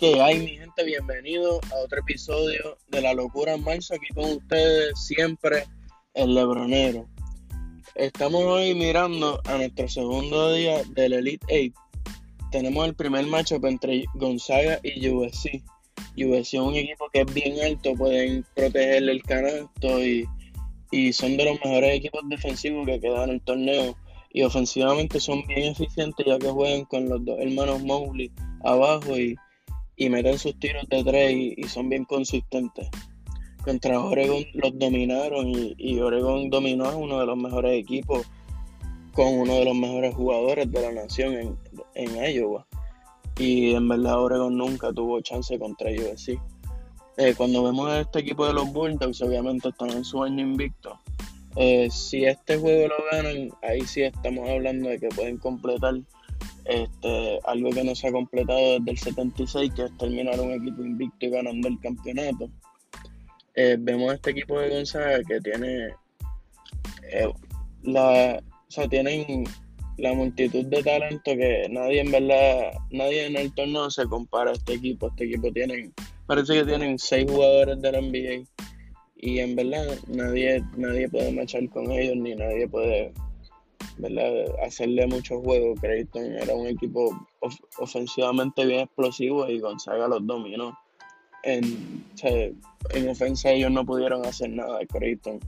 que hay, mi gente? Bienvenido a otro episodio de La Locura en Marzo. Aquí con ustedes siempre el Lebronero. Estamos hoy mirando a nuestro segundo día del Elite 8. Tenemos el primer matchup entre Gonzaga y USC. USC es un equipo que es bien alto, pueden protegerle el canasto y, y son de los mejores equipos defensivos que quedan en el torneo. Y ofensivamente son bien eficientes ya que juegan con los dos hermanos Mowgli abajo y y meten sus tiros de tres y, son bien consistentes. Contra Oregon los dominaron y, Oregon dominó a uno de los mejores equipos con uno de los mejores jugadores de la nación en, en Iowa. Y en verdad Oregon nunca tuvo chance contra USC. Eh, cuando vemos a este equipo de los Bulldogs, obviamente están en su año invicto. Eh, si este juego lo ganan, ahí sí estamos hablando de que pueden completar este, algo que no se ha completado desde el 76, que es terminar un equipo invicto y ganando el campeonato. Eh, vemos este equipo de Gonzaga que tiene eh, la, o sea, tienen la multitud de talento que nadie en verdad, nadie en el torneo se compara a este equipo. Este equipo tienen, parece que tienen seis jugadores de NBA y en verdad nadie, nadie puede marchar con ellos ni nadie puede hacerle mucho juego. Creighton era un equipo ofensivamente bien explosivo y Gonzaga los dominó. En, en ofensa ellos no pudieron hacer nada Creighton.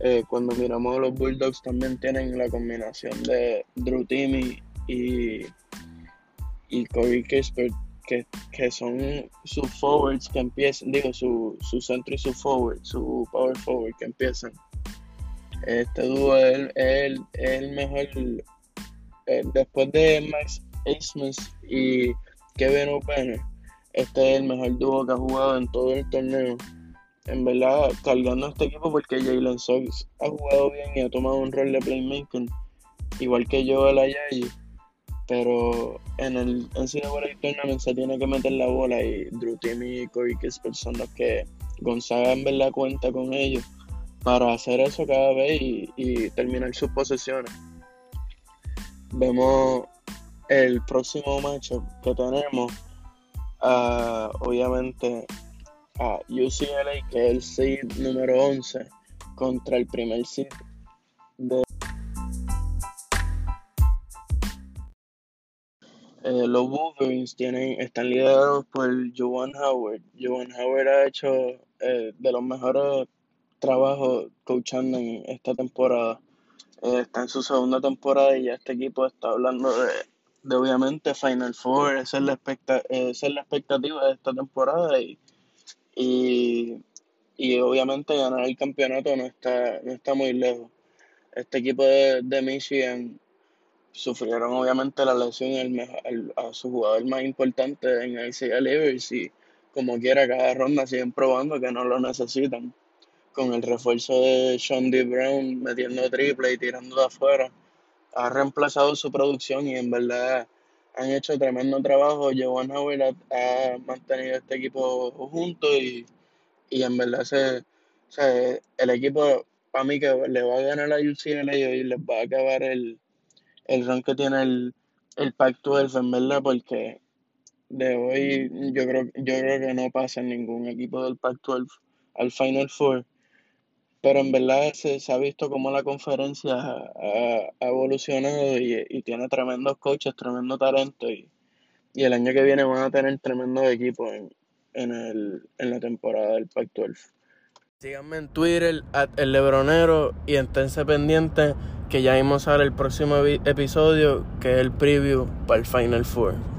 Eh, cuando miramos a los Bulldogs también tienen la combinación de Drew Timmy y, y Corey Kispert, que, que, son sus forwards que empiezan, digo, su, su centro y su forward, su power forward que empiezan este dúo es el, el, mejor. Después de Max Asmus y Kevin O'Banner, este es el mejor dúo que ha jugado en todo el torneo. En verdad, cargando a este equipo porque Jalen Sox ha jugado bien y ha tomado un rol de playmaker, igual que Joel Ayayi. Pero en el NCAA Tournament se tiene que meter la bola y Drew Timmy y Corey Kisper son que Gonzaga en verdad cuenta con ellos para hacer eso cada vez y, terminar sus posesiones. Vemos el próximo matchup que tenemos, obviamente, a UCLA, que es el seed número 11, contra el primer seed de eh, los Wolverines tienen, están liderados por Joan Howard. Joan Howard ha hecho eh, de los mejores trabajo coachando en esta temporada. Eh, está en su segunda temporada y ya este equipo está hablando de, obviamente Final Four, esa es la, expecta es la expectativa de esta temporada y, y, y, obviamente ganar el campeonato no está, no está muy lejos. Este equipo de, de Michigan sufrieron obviamente la lesión el, a su jugador más importante en ICA Livers y como quiera cada ronda siguen probando que no lo necesitan con el refuerzo de Sean D. Brown metiendo triple y tirando de afuera, ha reemplazado su producción y en verdad han hecho tremendo trabajo. Jovan Howard ha, mantenido este equipo junto y, en verdad se, el equipo para mí que le va a ganar a UCLA y les va a acabar el, el run que tiene el, el Pac-12 en verdad porque de hoy yo creo, yo creo que no pasa ningún equipo del Pac-12 al Final Four pero en verdad se, ha visto cómo la conferencia ha, evolucionado y, tiene tremendos coaches, tremendo talento y, el año que viene van a tener tremendos equipos en, en, el, en la temporada del Pac-12. Síganme en Twitter, el Lebronero, y esténse pendientes que ya vamos a ver el próximo episodio, que es el preview para el Final Four.